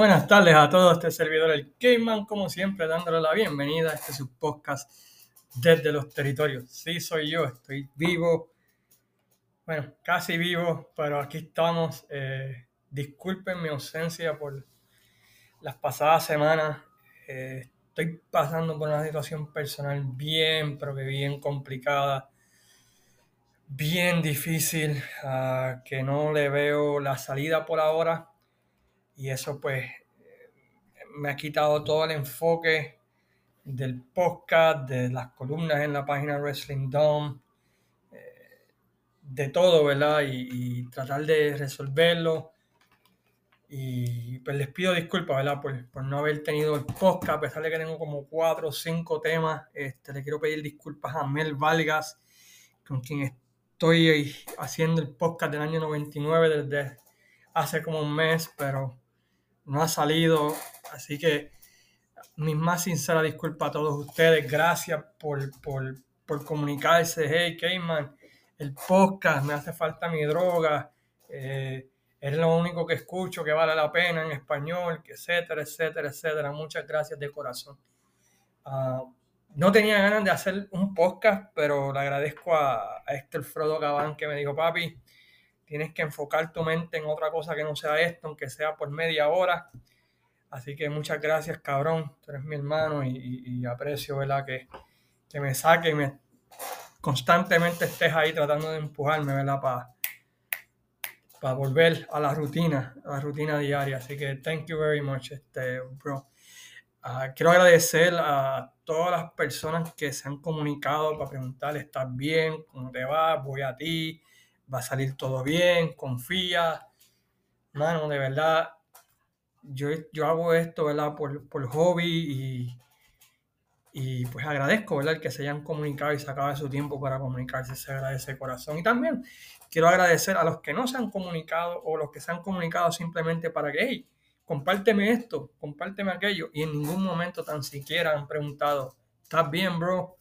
Buenas tardes a todos, este servidor el Cayman, como siempre, dándole la bienvenida a este su podcast desde los territorios. Sí, soy yo, estoy vivo, bueno, casi vivo, pero aquí estamos. Eh, disculpen mi ausencia por las pasadas semanas. Eh, estoy pasando por una situación personal bien, pero que bien complicada, bien difícil, uh, que no le veo la salida por ahora y eso pues me ha quitado todo el enfoque del podcast, de las columnas en la página Wrestling Dome, eh, de todo, ¿verdad? Y, tratar de resolverlo. Y pues les pido disculpas, ¿verdad? Por, no haber tenido el podcast, a pesar de que tengo como cuatro o cinco temas. Este, le quiero pedir disculpas a Mel Valgas, con quien estoy haciendo el podcast del año 99 desde hace como un mes, pero no ha salido. Así que mis más sinceras disculpas a todos ustedes. Gracias por, por, comunicarse. Hey, Cayman, el podcast, me hace falta mi droga. Eh, es lo único que escucho que vale la pena en español, etcétera, etcétera, etcétera. Muchas gracias de corazón. Ah, no tenía ganas de hacer un podcast, pero le agradezco a, a Héctor Frodo Gabán que me dijo, papi, tienes que enfocar tu mente en otra cosa que no sea esto, aunque sea por media hora. Así que muchas gracias, cabrón. Tú eres mi hermano y, aprecio, ¿verdad? Que, que me saque y me constantemente estés ahí tratando de empujarme, ¿verdad? Para para volver a la rutina, a la rutina diaria. Así que thank you very much, este, bro. Ah, quiero agradecer a todas las personas que se han comunicado para preguntar, ¿estás bien? ¿Cómo te va? Voy a ti va a salir todo bien, confía. Mano, de verdad, yo, yo hago esto, ¿verdad? Por, por hobby y, y pues agradezco, ¿verdad? El que se hayan comunicado y sacado de su tiempo para comunicarse, se agradece de corazón. Y también quiero agradecer a los que no se han comunicado o los que se han comunicado simplemente para que, hey, compárteme esto, compárteme aquello. Y en ningún momento tan siquiera han preguntado, ¿estás bien, bro?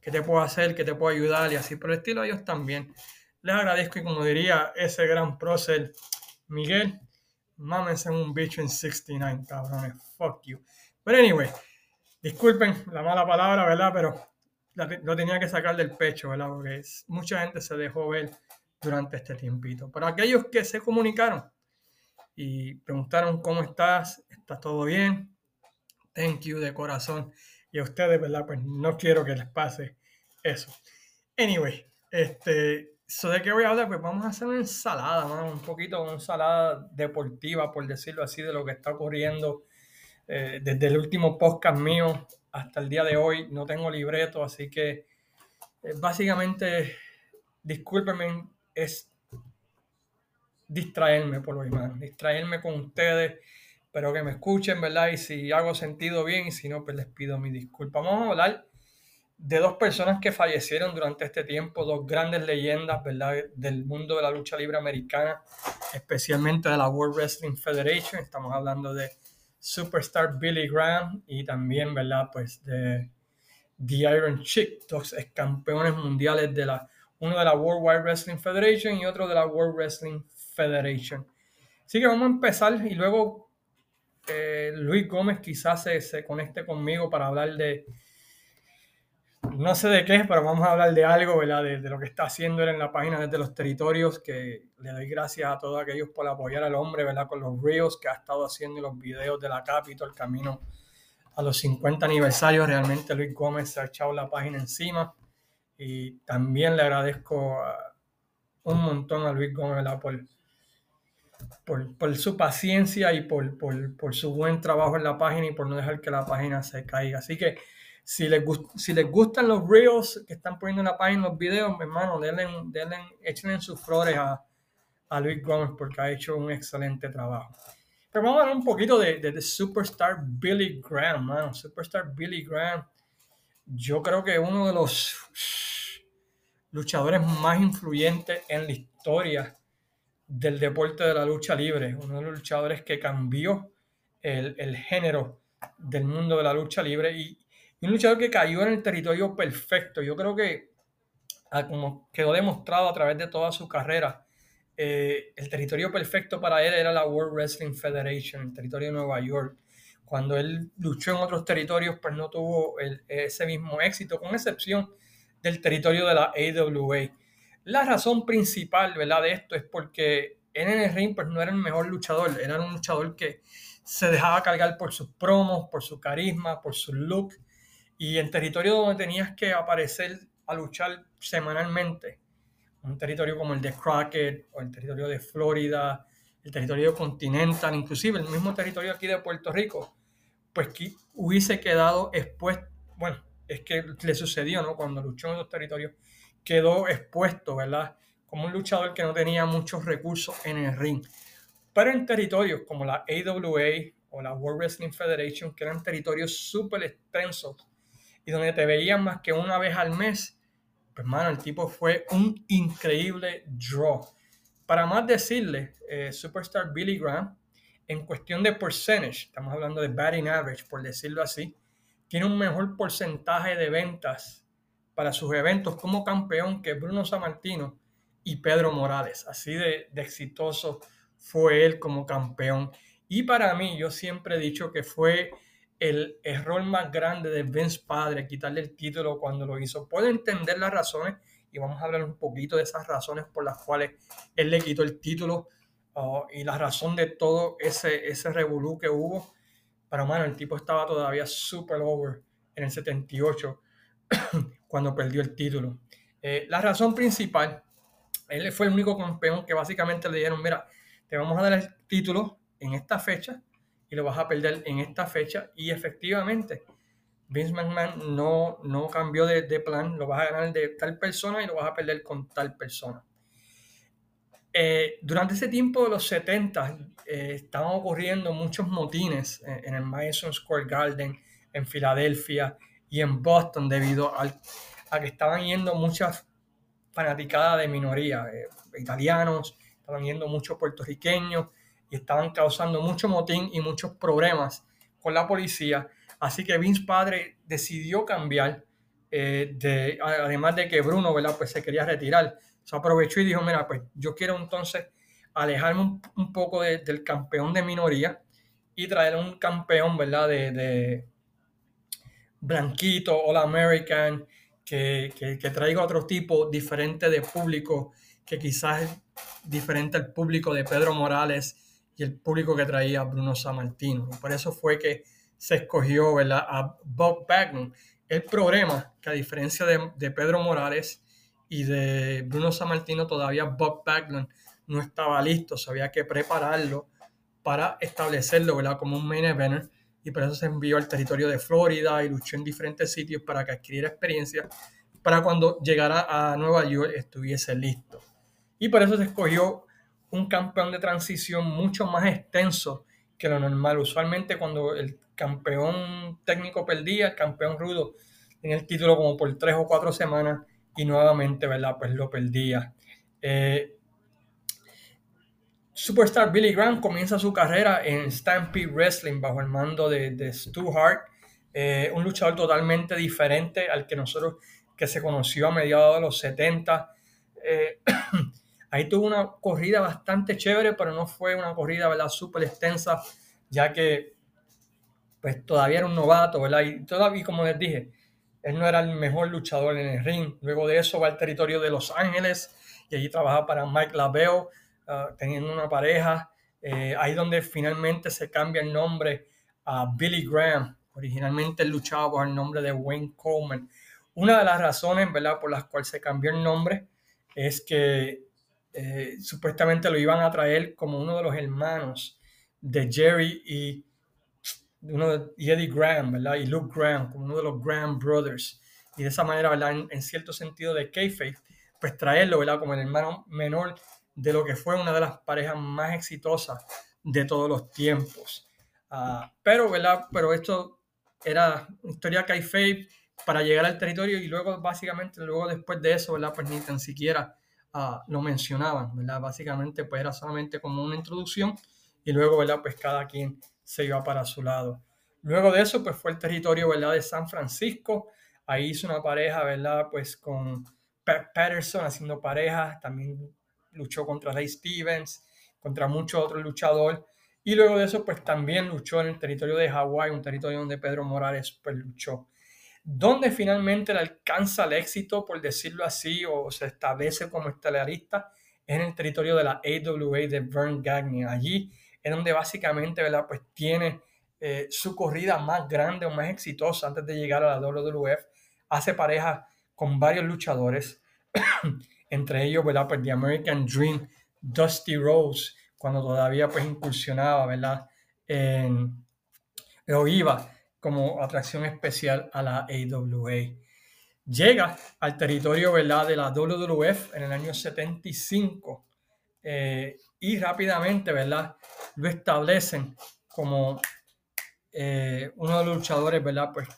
¿Qué te puedo hacer? ¿Qué te puedo ayudar? Y así por el estilo, ellos también. Les agradezco y como diría ese gran prócer Miguel, mámense en un bicho en 69, cabrones. Fuck you. Pero anyway, disculpen la mala palabra, ¿verdad? Pero lo tenía que sacar del pecho, ¿verdad? Porque mucha gente se dejó ver durante este tiempito. Para aquellos que se comunicaron y preguntaron cómo estás, ¿estás todo bien? Thank you de corazón. Y a ustedes, ¿verdad? Pues no quiero que les pase eso. Anyway, este, ¿De qué voy a hablar? Pues vamos a hacer una ensalada, un poquito una ensalada deportiva, por decirlo así, de lo que está ocurriendo eh, desde el último podcast mío hasta el día de hoy. No tengo libreto, así que eh, básicamente, discúlpenme, es distraerme por lo demás, distraerme con ustedes, pero que me escuchen, ¿verdad? Y si hago sentido bien, y si no, pues les pido mi disculpa. Vamos a hablar de dos personas que fallecieron durante este tiempo, dos grandes leyendas, ¿verdad? Del mundo de la lucha libre americana, especialmente de la World Wrestling Federation. Estamos hablando de Superstar Billy Graham y también, ¿verdad? Pues de The Iron Chick, dos campeones mundiales de la, uno de la World Wide Wrestling Federation y otro de la World Wrestling Federation. Así que vamos a empezar y luego eh, Luis Gómez quizás se, se conecte conmigo para hablar de no sé de qué, pero vamos a hablar de algo, ¿verdad? De, lo que está haciendo él en la página desde los territorios, que le doy gracias a todos aquellos por apoyar al hombre, ¿verdad? Con los reels que ha estado haciendo los videos de la Capitol, camino a los 50 aniversarios. Realmente Luis Gómez se ha echado la página encima. Y también le agradezco un montón a Luis Gómez, ¿verdad? Por, por, su paciencia y por, por su buen trabajo en la página y por no dejar que la página se caiga. Así que si les, si les gustan los reels que están poniendo en la página, los videos, mi hermano, denle, denle, échenle sus flores a, a Luis Gómez porque ha hecho un excelente trabajo. Pero vamos a hablar un poquito de, de, Superstar Billy Graham, mano. Superstar Billy Graham, yo creo que uno de los luchadores más influyentes en la historia del deporte de la lucha libre. Uno de los luchadores que cambió el, el género del mundo de la lucha libre y, un luchador que cayó en el territorio perfecto. Yo creo que, ah, como quedó demostrado a través de toda su carrera, eh, el territorio perfecto para él era la World Wrestling Federation, el territorio de Nueva York. Cuando él luchó en otros territorios, pues no tuvo ese mismo éxito, con excepción del territorio de la AWA. La razón principal, ¿verdad? De esto es porque él en el ring pues no era el mejor luchador, era un luchador que se dejaba cargar por sus promos, por su carisma, por su look, y en territorio donde tenías que aparecer a luchar semanalmente, un territorio como el de Crockett o el territorio de Florida, el territorio continental, inclusive el mismo territorio aquí de Puerto Rico, pues que hubiese quedado expuesto, bueno, es que le sucedió, ¿no? Cuando luchó en esos territorios, quedó expuesto, ¿verdad? Como un luchador que no tenía muchos recursos en el ring. Pero en territorios como la AWA o la World Wrestling Federation, que eran territorios súper extensos y donde te veían más que una vez al mes, pues, mano, el tipo fue un increíble draw. Para más decirle, eh, Superstar Billy Graham, en cuestión de percentage, estamos hablando de batting average, por decirlo así, tiene un mejor porcentaje de ventas para sus eventos como campeón que Bruno Sammartino y Pedro Morales. Así de, de exitoso fue él como campeón. Y para mí, yo siempre he dicho que fue el error más grande de Vince Padre, quitarle el título cuando lo hizo. Puedo entender las razones y vamos a hablar un poquito de esas razones por las cuales él le quitó el título uh, y la razón de todo ese, ese revolú que hubo. Pero, mano, el tipo estaba todavía super over en el 78 cuando perdió el título. Eh, la razón principal, él fue el único campeón que básicamente le dijeron, mira, te vamos a dar el título en esta fecha y lo vas a perder en esta fecha. Y efectivamente, Vince McMahon no, no cambió de, plan, lo vas a ganar de tal persona y lo vas a perder con tal persona. Eh, durante ese tiempo de los 70 eh, estaban ocurriendo muchos motines en, el Madison Square Garden, en Filadelfia y en Boston debido al, a que estaban yendo muchas fanaticadas de minoría, eh, italianos, estaban yendo muchos puertorriqueños, estaban causando mucho motín y muchos problemas con la policía. Así que Vince Padre decidió cambiar, eh, de, además de que Bruno ¿verdad? Pues se quería retirar. Se aprovechó y dijo, mira, pues yo quiero entonces alejarme un, poco del campeón de minoría y traer un campeón, ¿verdad? De, de blanquito, All American, que, que, que, traiga otro tipo diferente de público, que quizás es diferente al público de Pedro Morales y el público que traía Bruno Sammartino. por eso fue que se escogió a Bob Backlund. El problema que a diferencia de, Pedro Morales y de Bruno Sammartino, todavía Bob Backlund no estaba listo, se había que prepararlo para establecerlo ¿verdad? como un main eventer y por eso se envió al territorio de Florida y luchó en diferentes sitios para que adquiriera experiencia para cuando llegara a Nueva York estuviese listo. Y por eso se escogió un campeón de transición mucho más extenso que lo normal. Usualmente cuando el campeón técnico perdía, el campeón rudo tenía el título como por tres o cuatro semanas y nuevamente, ¿verdad? Pues lo perdía. Eh, Superstar Billy Graham comienza su carrera en Stampede Wrestling bajo el mando de, Stu Hart, eh, un luchador totalmente diferente al que nosotros que se conoció a mediados de los 70. Eh, Ahí tuvo una corrida bastante chévere, pero no fue una corrida, ¿verdad? Súper extensa, ya que pues todavía era un novato, ¿verdad? Y todavía, como les dije, él no era el mejor luchador en el ring. Luego de eso va al territorio de Los Ángeles y allí trabaja para Mike Lavelle, ah, teniendo una pareja. Eh, ahí donde finalmente se cambia el nombre a Billy Graham. Originalmente luchaba por el nombre de Wayne Coleman. Una de las razones, ¿verdad?, por las cuales se cambió el nombre es que eh, supuestamente lo iban a traer como uno de los hermanos de Jerry y, uno de, Eddie Graham, ¿verdad? Y Luke Graham, como uno de los Graham Brothers. Y de esa manera, ¿verdad? En, cierto sentido de kayfabe, pues traerlo, ¿verdad? Como el hermano menor de lo que fue una de las parejas más exitosas de todos los tiempos. Ah, pero, ¿verdad? Pero esto era historia kayfabe para llegar al territorio y luego, básicamente, luego después de eso, ¿verdad? Pues ni tan siquiera lo mencionaban, ¿verdad? Básicamente pues era solamente como una introducción y luego, ¿verdad? Pues cada quien se iba para su lado. Luego de eso pues fue el territorio, ¿verdad? De San Francisco. Ahí hizo una pareja, ¿verdad? Pues con Pat Patterson haciendo pareja, también luchó contra Ray Stevens, contra muchos otros luchadores. Y luego de eso, pues también luchó en el territorio de Hawái, un territorio donde Pedro Morales pues luchó. Donde finalmente alcanza el éxito, por decirlo así, o se establece como estelarista, es en el territorio de la AWA de Vern Gagne. Allí es donde básicamente, ¿verdad? Pues tiene eh, su corrida más grande o más exitosa antes de llegar a la WWF. Hace pareja con varios luchadores, entre ellos, ¿verdad? Pues The American Dream, Dusty Rose, cuando todavía pues incursionaba, ¿verdad? En, o iba como atracción especial a la AWA. Llega al territorio, ¿verdad? De la WWF en el año 75 eh, y rápidamente, ¿verdad? Lo establecen como eh, uno de los luchadores, ¿verdad? Pues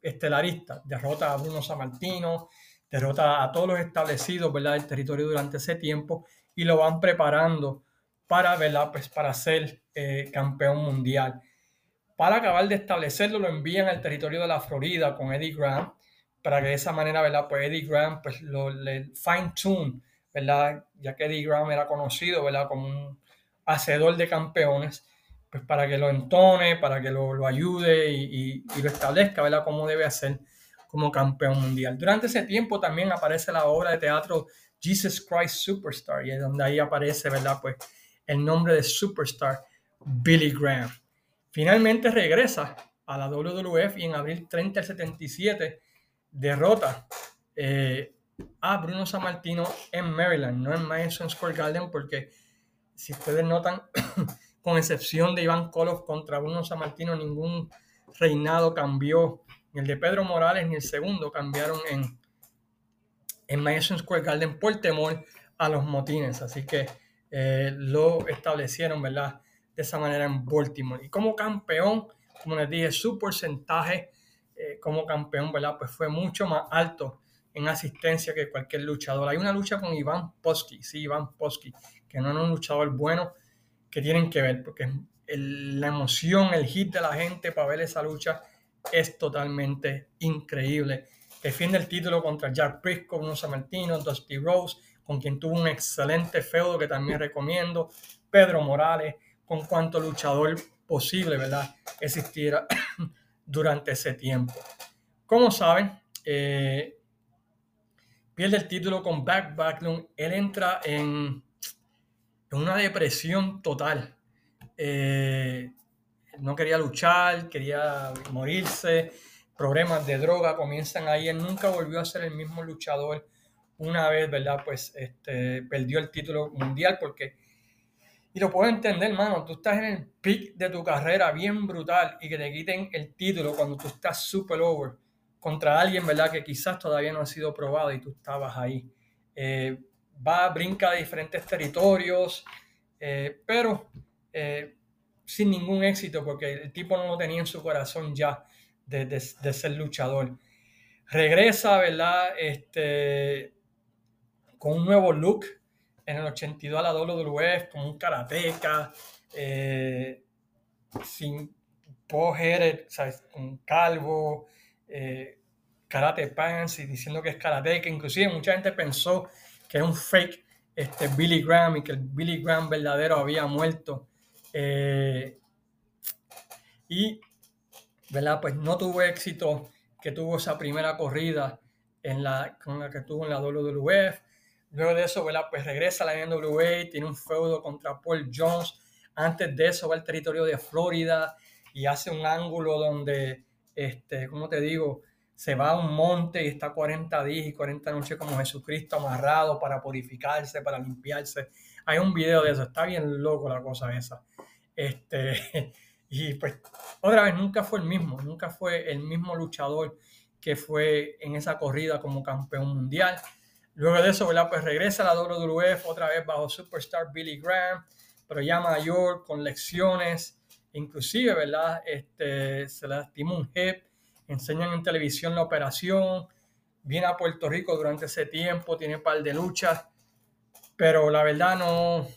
estelarista. Derrota a Bruno Sammartino, derrota a todos los establecidos, ¿verdad? Del territorio durante ese tiempo y lo van preparando para, ¿verdad? Pues para ser eh, campeón mundial. Para acabar de establecerlo, lo envían al territorio de la Florida con Eddie Graham, para que de esa manera, ¿verdad? Pues Eddie Graham, pues lo fine tune, ¿verdad? Ya que Eddie Graham era conocido, ¿verdad? Como un hacedor de campeones pues para que lo entone, para que lo, ayude y, lo establezca, ¿verdad? Cómo debe hacer como campeón mundial. Durante ese tiempo también aparece la obra de teatro Jesus Christ Superstar, y es donde ahí aparece, ¿verdad? Pues el nombre de Superstar, Billy Graham. Finalmente regresa a la WWF y en abril 30 del 77 derrota eh, a Bruno Sammartino en Maryland, no en Madison Square Garden, porque si ustedes notan, con excepción de Iván Koloff contra Bruno Sammartino, ningún reinado cambió. Ni el de Pedro Morales ni el segundo cambiaron en, en Madison Square Garden por temor a los motines. Así que eh, lo establecieron, ¿verdad? De esa manera en Baltimore. Y como campeón, como les dije, su porcentaje eh, como campeón, ¿verdad? Pues fue mucho más alto en asistencia que cualquier luchador. Hay una lucha con Iván Posky, sí, Iván Posky, que no es un luchador bueno, que tienen que ver, porque la emoción, el hit de la gente para ver esa lucha es totalmente increíble. Defiende el título contra Jack Briscoe, Bruno Sammartino, Dusty Rose, con quien tuvo un excelente feudo que también recomiendo, Pedro Morales, con cuanto luchador posible, ¿verdad? Existiera durante ese tiempo. Como saben, eh, pierde el título con Back Backlund. Él entra en una depresión total. Eh, no quería luchar, quería morirse, problemas de droga comienzan ahí. Él nunca volvió a ser el mismo luchador. Una vez, ¿verdad? Pues este, perdió el título mundial porque, y lo puedo entender, hermano, tú estás en el peak de tu carrera bien brutal y que te quiten el título cuando tú estás super over contra alguien, ¿verdad? Que quizás todavía no ha sido probado y tú estabas ahí. Eh, va, brinca de diferentes territorios, eh, pero eh, sin ningún éxito porque el tipo no lo tenía en su corazón ya de, ser luchador. Regresa, ¿verdad? Este, con un nuevo look en el 82 a la WWF, como un karateca, eh, sin poder, con calvo, karate pants y diciendo que es karateca. Inclusive mucha gente pensó que es un fake este, Billy Graham y que el Billy Graham verdadero había muerto. Eh, y, ¿verdad? Pues no tuvo éxito que tuvo esa primera corrida en la, con la que tuvo en la WWF. Luego de eso, ¿verdad? Pues regresa a la NWA, tiene un feudo contra Paul Jones. Antes de eso va al territorio de Florida y hace un ángulo donde, este, ¿cómo te digo? se va a un monte y está 40 días y 40 noches como Jesucristo amarrado para purificarse, para limpiarse. Hay un video de eso, está bien loco la cosa esa. Este, y pues otra vez nunca fue el mismo, nunca fue el mismo luchador que fue en esa corrida como campeón mundial. Luego de eso, ¿verdad? Pues regresa a la WWF otra vez bajo Superstar Billy Graham, pero ya mayor, con lecciones, inclusive, ¿verdad? Este, se lastimó un hip, enseñan en televisión la operación, viene a Puerto Rico durante ese tiempo, tiene un par de luchas, pero la verdad no,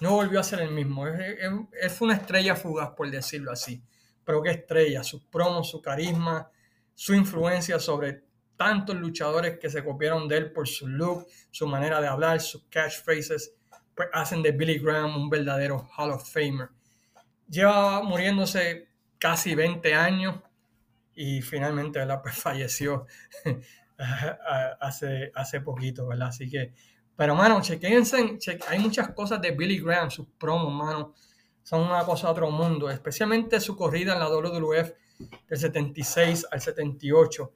no volvió a ser el mismo. Es, una estrella fugaz, por decirlo así. Pero qué estrella, su promo, su carisma, su influencia sobre tantos luchadores que se copiaron de él por su look, su manera de hablar, sus catchphrases, pues hacen de Billy Graham un verdadero Hall of Famer. Lleva muriéndose casi 20 años y finalmente ¿verdad? Pues falleció hace, hace poquito, ¿verdad? Así que, pero mano, chequense, hay muchas cosas de Billy Graham, sus promos, mano, son una cosa de otro mundo, especialmente su corrida en la WWF del 76 al 78.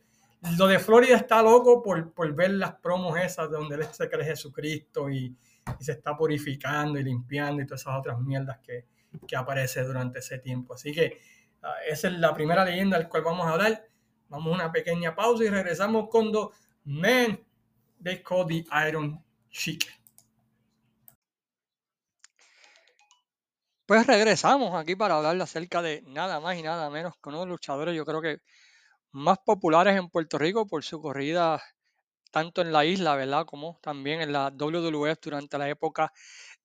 Lo de Florida está loco por, por ver las promos esas donde él se cree Jesucristo y, y, se está purificando y limpiando y todas esas otras mierdas que, que aparece durante ese tiempo. Así que uh, esa es la primera leyenda del cual vamos a hablar. Vamos a una pequeña pausa y regresamos con Man They Call the Iron Chic. Pues regresamos aquí para hablar acerca de nada más y nada menos que uno de los luchadores, yo creo que más populares en Puerto Rico por su corrida tanto en la isla, ¿verdad? Como también en la WWF durante la época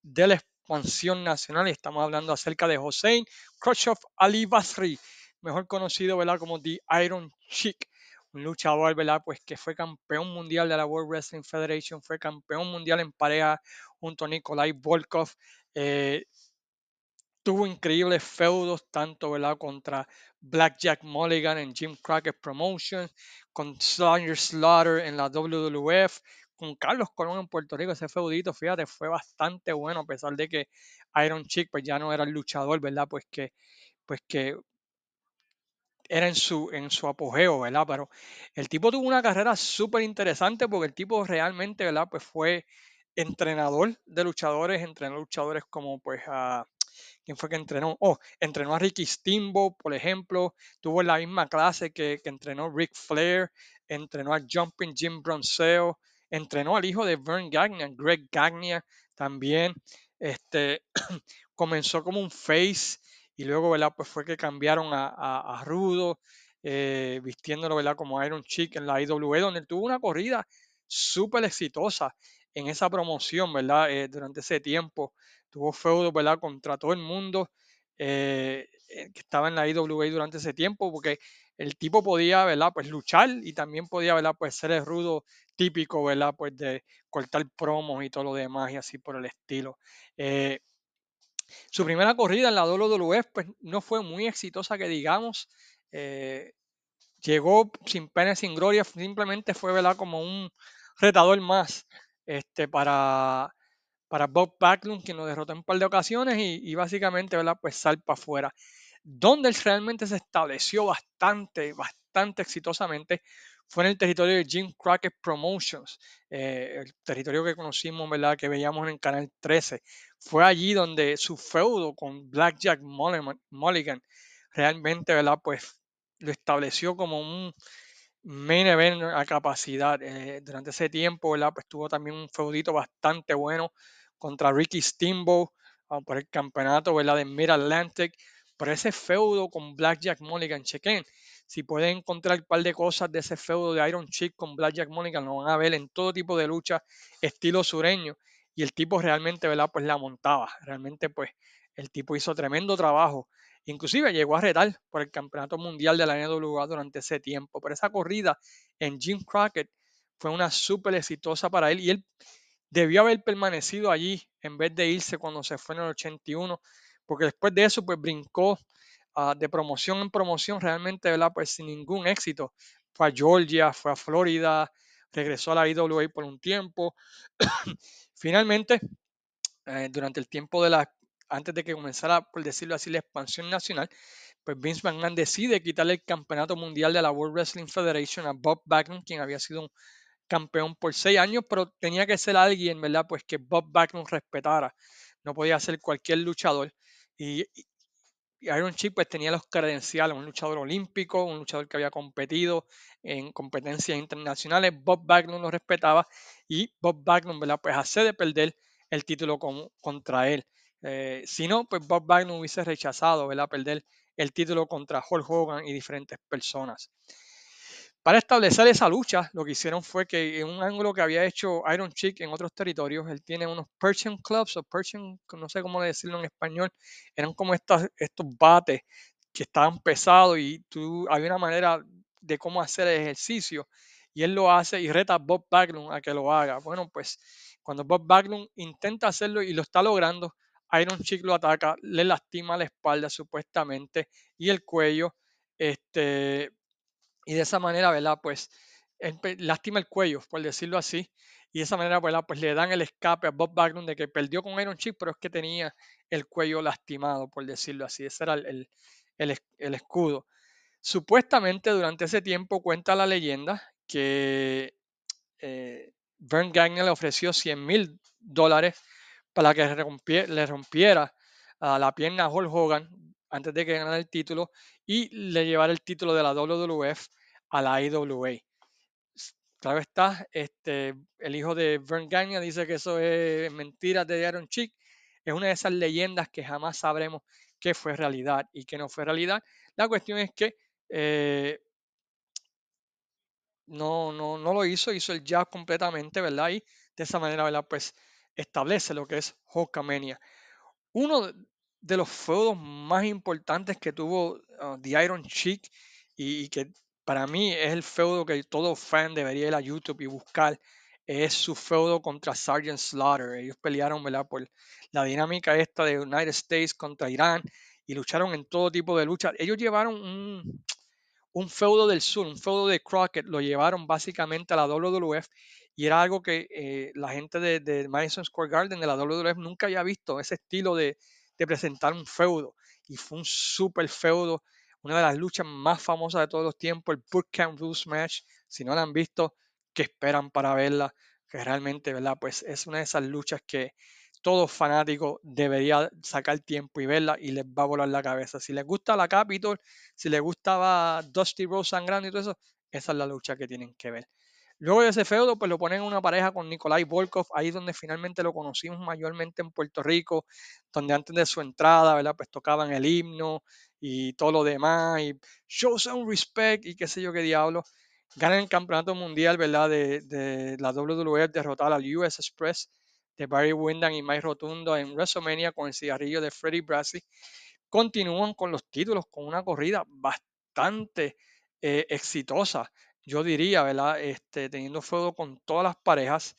de la expansión nacional. Estamos hablando acerca de Hossein Khrushchev Ali Basri, mejor conocido, ¿verdad? Como The Iron Chick, un luchador, ¿verdad? Pues que fue campeón mundial de la World Wrestling Federation, fue campeón mundial en pareja junto a Nikolai Volkov. Eh, tuvo increíbles feudos, tanto ¿verdad? contra Blackjack Mulligan en Jim Crockett Promotions, con Slayer Slaughter en la WWF, con Carlos Colón en Puerto Rico. Ese feudito, fíjate, fue bastante bueno, a pesar de que Iron Chick pues, ya no era el luchador, ¿verdad? Pues que, pues que era en su, en su apogeo, ¿verdad? Pero el tipo tuvo una carrera súper interesante porque el tipo realmente, ¿verdad? Pues fue entrenador de luchadores, entrenó luchadores como pues a ¿Quién fue que entrenó? Oh, entrenó a Ricky Steamboat, por ejemplo. Tuvo la misma clase que, entrenó Rick Flair. Entrenó a Jumping Jim Bronceo. Entrenó al hijo de Vern Gagner, Greg Gagner también. Este, comenzó como un face y luego, ¿verdad? Pues fue que cambiaron a, Rudo, eh, vistiéndolo, ¿verdad? Como Iron Chick en la IWE, donde tuvo una corrida súper exitosa en esa promoción, ¿verdad? Eh, durante ese tiempo tuvo feudo, ¿verdad? Contra todo el mundo eh, eh, que estaba en la IWA durante ese tiempo, porque el tipo podía, ¿verdad? Pues luchar y también podía, ¿verdad? Pues ser el rudo típico, ¿verdad? Pues de cortar promos y todo lo demás y así por el estilo. Su primera corrida en la WWF pues no fue muy exitosa que digamos. llegó sin pena sin gloria, simplemente fue, ¿verdad? Como un retador más este, para para Bob Backlund, quien lo derrotó en un par de ocasiones y, básicamente, ¿verdad? Pues salpa afuera. Donde él realmente se estableció bastante, bastante exitosamente fue en el territorio de Jim Crockett Promotions, eh, el territorio que conocimos, ¿verdad? Que veíamos en el canal 13. Fue allí donde su feudo con Blackjack Mulligan realmente, ¿verdad? Pues lo estableció como un main event a capacidad. Eh, durante ese tiempo, ¿verdad? Pues tuvo también un feudito bastante bueno contra Ricky Steamboat por el campeonato ¿verdad? de Mid Atlantic, por ese feudo con Blackjack Mulligan. Chequen, si pueden encontrar un par de cosas de ese feudo de Iron Chick con Blackjack Mulligan, lo van a ver en todo tipo de lucha estilo sureño. Y el tipo realmente, ¿verdad? Pues la montaba. Realmente, pues, el tipo hizo tremendo trabajo. Inclusive llegó a retar por el campeonato mundial de la NWA durante ese tiempo. Pero esa corrida en Jim Crockett fue una súper exitosa para él. Y él debió haber permanecido allí en vez de irse cuando se fue en el 81, porque después de eso pues brincó ah, de promoción en promoción realmente, ¿verdad? Pues sin ningún éxito. Fue a Georgia, fue a Florida, regresó a la IWA por un tiempo. Finalmente, eh, durante el tiempo de la, antes de que comenzara, por decirlo así, la expansión nacional, pues Vince McMahon decide quitarle el campeonato mundial de la World Wrestling Federation a Bob Backlund, quien había sido un campeón por seis años, pero tenía que ser alguien, ¿verdad? Pues que Bob Backlund respetara. No podía ser cualquier luchador. Y, Iron Chip pues tenía los credenciales, un luchador olímpico, un luchador que había competido en competencias internacionales. Bob Backlund lo respetaba y Bob Backlund, ¿verdad? Pues hace de perder el título contra él. Eh, si no, pues Bob Backlund hubiese rechazado, ¿verdad? Perder el título contra Hulk Hogan y diferentes personas. Para establecer esa lucha, lo que hicieron fue que en un ángulo que había hecho Iron Chick en otros territorios, él tiene unos Persian Clubs o Persian, no sé cómo decirlo en español, eran como estos, estos bates que estaban pesados y tú, había una manera de cómo hacer el ejercicio y él lo hace y reta a Bob Backlund a que lo haga. Bueno, pues cuando Bob Backlund intenta hacerlo y lo está logrando, Iron Chick lo ataca, le lastima la espalda supuestamente y el cuello, este, y de esa manera, ¿verdad? Pues lastima el cuello, por decirlo así, y de esa manera, ¿verdad? Pues le dan el escape a Bob Backlund de que perdió con Iron Chick, pero es que tenía el cuello lastimado, por decirlo así, ese era el, el escudo. Supuestamente durante ese tiempo cuenta la leyenda que eh, Vern le ofreció 100 mil dólares para que le rompiera la pierna a Hulk Hogan antes de que ganara el título y le llevara el título de la WWF a la IWA. Claro está, este, el hijo de Vern Gagne dice que eso es mentira de Aaron Chick. Es una de esas leyendas que jamás sabremos qué fue realidad y qué no fue realidad. La cuestión es que eh, no, no, no lo hizo, hizo el jab completamente, ¿verdad? Y de esa manera, ¿verdad? Pues establece lo que es Hulkamania. Uno de los feudos más importantes que tuvo uh, The Iron Chick y, que para mí es el feudo que todo fan debería ir a YouTube y buscar es su feudo contra Sergeant Slaughter. Ellos pelearon ¿verdad? por la dinámica esta de United States contra Irán y lucharon en todo tipo de luchas. Ellos llevaron un, un feudo del sur, un feudo de Crockett, lo llevaron básicamente a la WWF y era algo que eh, la gente de, Madison Square Garden, de la WWF, nunca había visto, ese estilo de, presentar un feudo. Y fue un super feudo, una de las luchas más famosas de todos los tiempos, el Bootcamp Rules Match. Si no la han visto, ¿qué esperan para verla? Que realmente, ¿verdad? Pues es una de esas luchas que todo fanático debería sacar tiempo y verla y les va a volar la cabeza. Si les gusta la Capitol, si les gustaba Dusty Rose sangrando y todo eso, esa es la lucha que tienen que ver. Luego de ese feudo, pues lo ponen en una pareja con Nikolai Volkov, ahí donde finalmente lo conocimos mayormente en Puerto Rico, donde antes de su entrada, ¿verdad? Pues tocaban el himno y todo lo demás, y show some respect y qué sé yo qué diablo. Ganan el campeonato mundial, ¿verdad? De, la WWF, derrotar al US Express de Barry Windham y Mike Rotundo en WrestleMania con el cigarrillo de Freddie Brassi. Continúan con los títulos, con una corrida bastante eh, exitosa, yo diría, ¿verdad? Este, teniendo fuego con todas las parejas